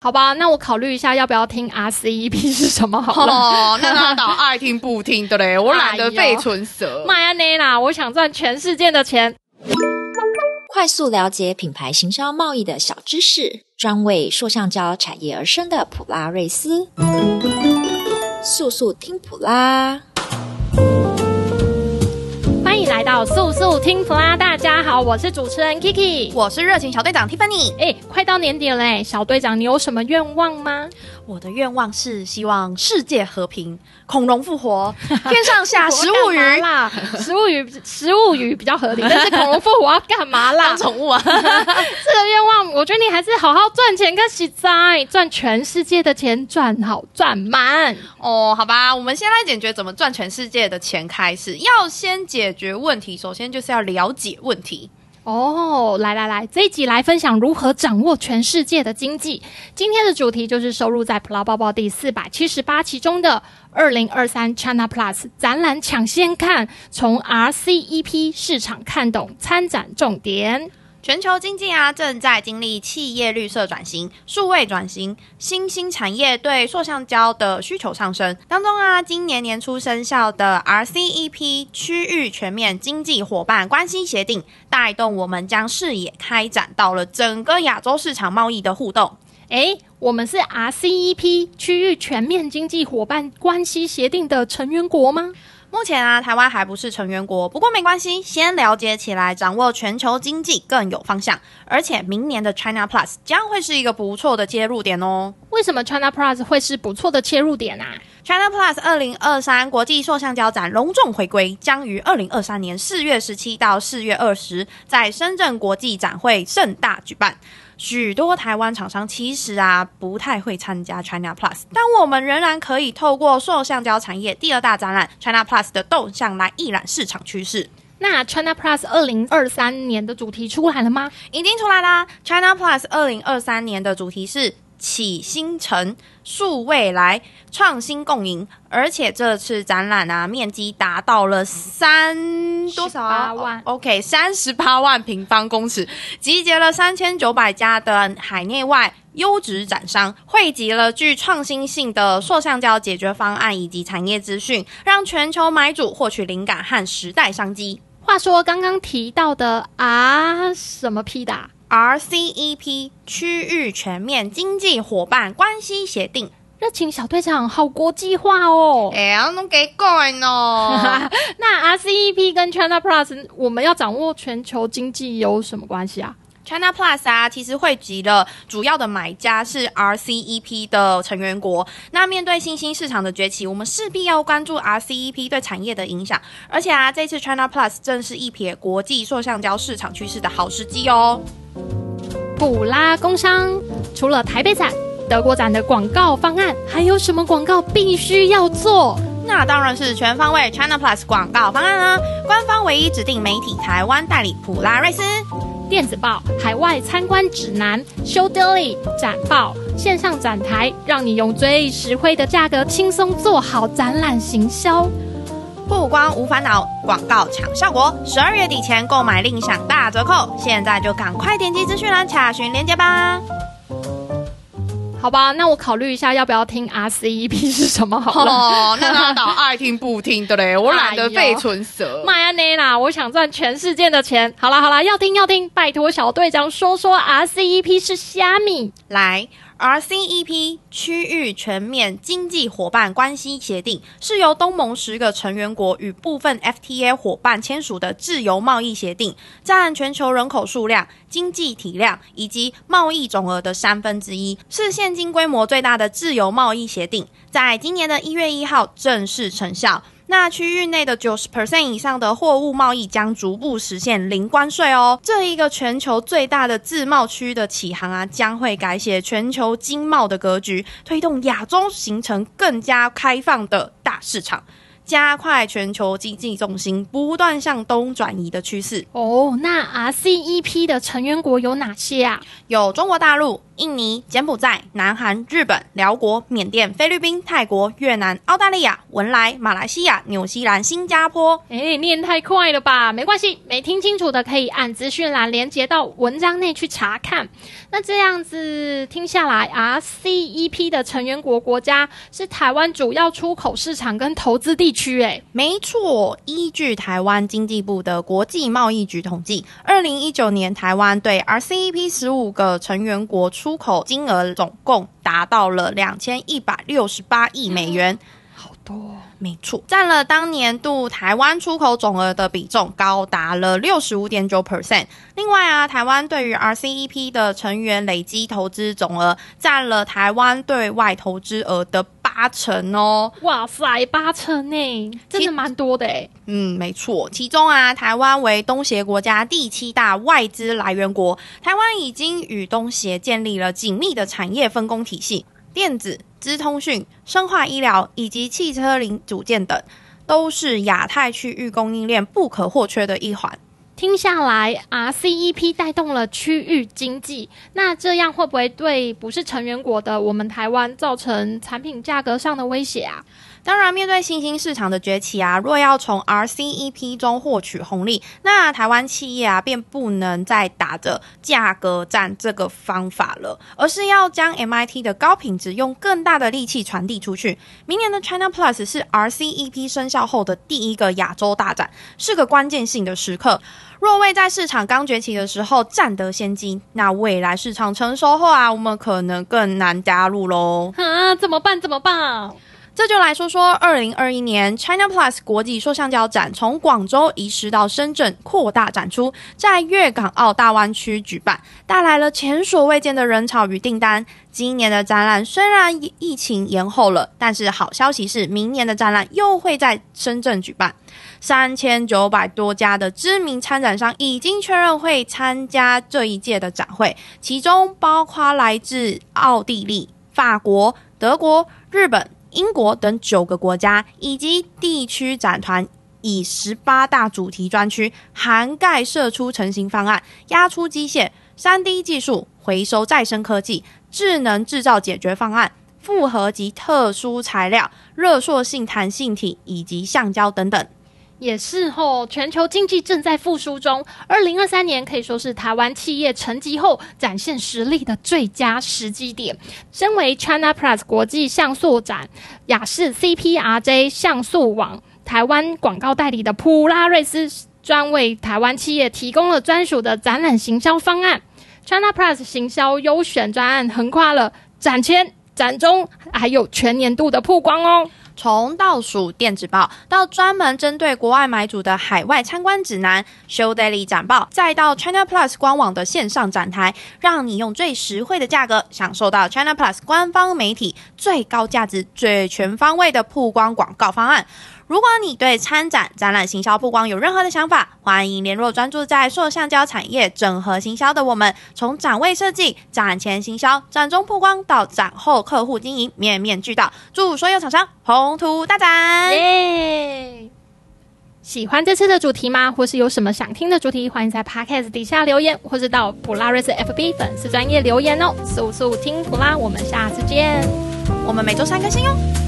好吧，那我考虑一下要不要听 RCEP 是什么好了。哦，那他倒爱听不听的嘞，我懒得费唇舌。迈阿内啦，我想赚全世界的钱。快速了解品牌行销贸易的小知识，专为塑橡胶产业而生的普拉瑞斯，速速听普拉。来到速速听普拉，大家好，我是主持人 Kiki，我是热情小队长 Tiffany。哎，快到年底了嘞，小队长，你有什么愿望吗？我的愿望是希望世界和平，恐龙复活，天上下食物鱼啦，食物鱼，食物鱼比较合理，但是恐龙复活要干嘛啦？当宠物啊？这个愿望，我觉得你还是好好赚钱，跟洗灾赚全世界的钱，赚好赚满哦。好吧，我们先来解决怎么赚全世界的钱开始，要先解决问题，首先就是要了解问题。哦，来来来，这一集来分享如何掌握全世界的经济。今天的主题就是收入在普拉包包第四百七十八期中的二零二三 China Plus 展览抢先看，从 RCEP 市场看懂参展重点。全球经济啊，正在经历企业绿色转型、数位转型，新兴产业对塑橡胶的需求上升。当中啊，今年年初生效的 RCEP 区域全面经济伙伴关系协定，带动我们将视野开展到了整个亚洲市场贸易的互动。诶，我们是 RCEP 区域全面经济伙伴关系协定的成员国吗？目前啊，台湾还不是成员国，不过没关系，先了解起来，掌握全球经济更有方向。而且明年的 China Plus 将会是一个不错的接入点哦。为什么 China Plus 会是不错的切入点啊？China Plus 二零二三国际塑橡胶展隆重回归，将于二零二三年四月十七到四月二十在深圳国际展会盛大举办。许多台湾厂商其实啊不太会参加 China Plus，但我们仍然可以透过塑橡胶产业第二大展览 China Plus 的动向来一览市场趋势。那 China Plus 二零二三年的主题出来了吗？已经出来啦！China Plus 二零二三年的主题是。启新城、数未来、创新共赢，而且这次展览啊，面积达到了三多少啊？万，OK，三十八万平方公尺，集结了三千九百家的海内外优质展商，汇集了具创新性的塑橡胶解决方案以及产业资讯，让全球买主获取灵感和时代商机。话说，刚刚提到的啊，什么 P 的？RCEP 区域全面经济伙伴关系协定，热情小队长好国际化哦！哎呀，都给怪呢。那 RCEP 跟 China Plus，我们要掌握全球经济有什么关系啊？China Plus 啊，其实汇集了主要的买家是 RCEP 的成员国。那面对新兴市场的崛起，我们势必要关注 RCEP 对产业的影响。而且啊，这次 China Plus 正是一瞥国际塑橡胶市场趋势的好时机哦。普拉工商，除了台北展、德国展的广告方案，还有什么广告必须要做？那当然是全方位 China Plus 广告方案啊！官方唯一指定媒体台湾代理普拉瑞斯电子报、海外参观指南、Show Daily 展报、线上展台，让你用最实惠的价格轻松做好展览行销。不光无烦恼，广告抢效果。十二月底前购买另享大折扣，现在就赶快点击资讯栏查询链接吧。好吧，那我考虑一下要不要听 RCEP 是什么好了。哦，那他倒爱听不听的嘞，我懒得费唇舌。麦安内啦，我想赚全世界的钱。好啦好啦，要听要听，拜托小队长说说 RCEP 是虾米来。RCEP 区域全面经济伙伴关系协定是由东盟十个成员国与部分 FTA 伙伴签署的自由贸易协定，占全球人口数量、经济体量以及贸易总额的三分之一，是现今规模最大的自由贸易协定，在今年的一月一号正式生效。那区域内的九十 percent 以上的货物贸易将逐步实现零关税哦。这一个全球最大的自贸区的启航啊，将会改写全球经贸的格局，推动亚洲形成更加开放的大市场，加快全球经济重心不断向东转移的趋势。哦，那 RCEP 的成员国有哪些啊？有中国大陆、印尼、柬埔寨、南韩、日本、辽国、缅甸、菲律宾、泰国、越南、澳大利亚、文莱、马来西亚、纽西兰、新加坡。哎，念太快了吧？没关系，没听清楚的可以按资讯栏连接到文章内去查看。那这样子听下来，RCEP 的成员国国家是台湾主要出口市场跟投资地区。哎，没错，依据台湾经济部的国际贸易局统计，二零一九年台湾对 RCEP 十五个成员国出口金额总共达到了两千一百六十八亿美元，好多。没错，占了当年度台湾出口总额的比重高达了六十五点九 percent。另外啊，台湾对于 RCEP 的成员累积投资总额占了台湾对外投资额的八成哦。哇塞，八成呢，真的蛮多的诶。嗯，没错，其中啊，台湾为东协国家第七大外资来源国，台湾已经与东协建立了紧密的产业分工体系，电子。资通讯、生化医疗以及汽车零组件等，都是亚太区域供应链不可或缺的一环。听下来，RCEP 带动了区域经济，那这样会不会对不是成员国的我们台湾造成产品价格上的威胁啊？当然，面对新兴市场的崛起啊，若要从 RCEP 中获取红利，那台湾企业啊便不能再打着价格战这个方法了，而是要将 MIT 的高品质用更大的力气传递出去。明年的 China Plus 是 RCEP 生效后的第一个亚洲大展，是个关键性的时刻。若未在市场刚崛起的时候占得先机，那未来市场成熟后啊，我们可能更难加入喽。啊，怎么办？怎么办？这就来说说二零二一年 China Plus 国际塑橡胶展从广州移师到深圳，扩大展出，在粤港澳大湾区举办，带来了前所未见的人潮与订单。今年的展览虽然疫情延后了，但是好消息是，明年的展览又会在深圳举办。三千九百多家的知名参展商已经确认会参加这一届的展会，其中包括来自奥地利、法国、德国、日本。英国等九个国家以及地区展团，以十八大主题专区涵盖射出成型方案、压出机械、三 D 技术、回收再生科技、智能制造解决方案、复合及特殊材料、热塑性弹性体以及橡胶等等。也是吼，全球经济正在复苏中，二零二三年可以说是台湾企业沉寂后展现实力的最佳时机点。身为 China Plus 国际像素展雅士 CPRJ 像素网台湾广告代理的普拉瑞斯，专为台湾企业提供了专属的展览行销方案。China Plus 行销优选专案横跨了展前、展中，还有全年度的曝光哦。从倒数电子报到专门针对国外买主的海外参观指南，Show Daily 展报，再到 China Plus 官网的线上展台，让你用最实惠的价格享受到 China Plus 官方媒体最高价值、最全方位的曝光广告方案。如果你对参展、展览、行销曝光有任何的想法，欢迎联络专注在塑橡胶产业整合行销的我们，从展位设计、展前行销、展中曝光到展后客户经营，面面俱到，祝所有厂商宏图大展！耶！喜欢这次的主题吗？或是有什么想听的主题？欢迎在 Podcast 底下留言，或是到普拉瑞斯 FB 粉丝专业留言哦。速速听普拉，我们下次见。我们每周三更新哟。